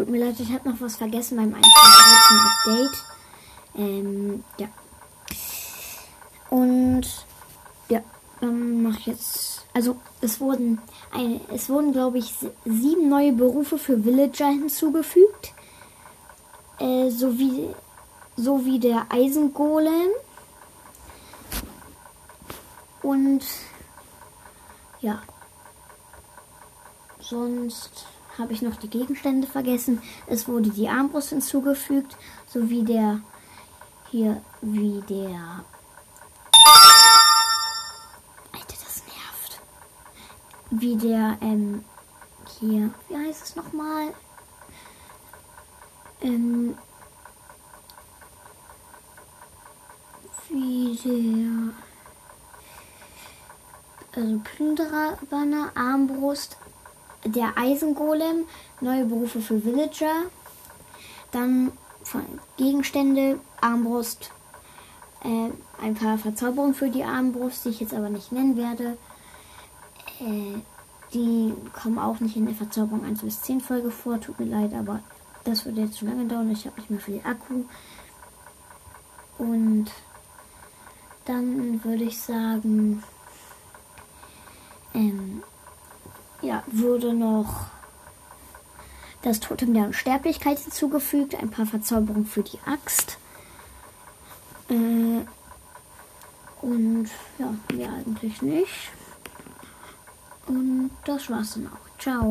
Tut mir leid, ich habe noch was vergessen beim 1.13. Update. Ähm, ja. Und ja, dann mache ich jetzt. Also es wurden eine, es wurden, glaube ich, sieben neue Berufe für Villager hinzugefügt. Äh, sowie, sowie der Eisengolem. Und ja. Sonst habe ich noch die Gegenstände vergessen. Es wurde die Armbrust hinzugefügt, sowie der hier wie der Alter, das nervt. Wie der ähm hier, wie heißt es nochmal? Ähm wie der also Plünderer-Banner, Armbrust, der Eisengolem, neue Berufe für Villager, dann Gegenstände, Armbrust, äh, ein paar Verzauberungen für die Armbrust, die ich jetzt aber nicht nennen werde. Äh, die kommen auch nicht in der Verzauberung 1 bis 10 Folge vor, tut mir leid, aber das würde jetzt zu lange dauern. Ich habe nicht mehr viel Akku. Und dann würde ich sagen, ähm, ja, wurde noch das Totem der Unsterblichkeit hinzugefügt, ein paar Verzauberungen für die Axt. Äh, und ja, mehr eigentlich nicht. Und das war's dann auch. Ciao.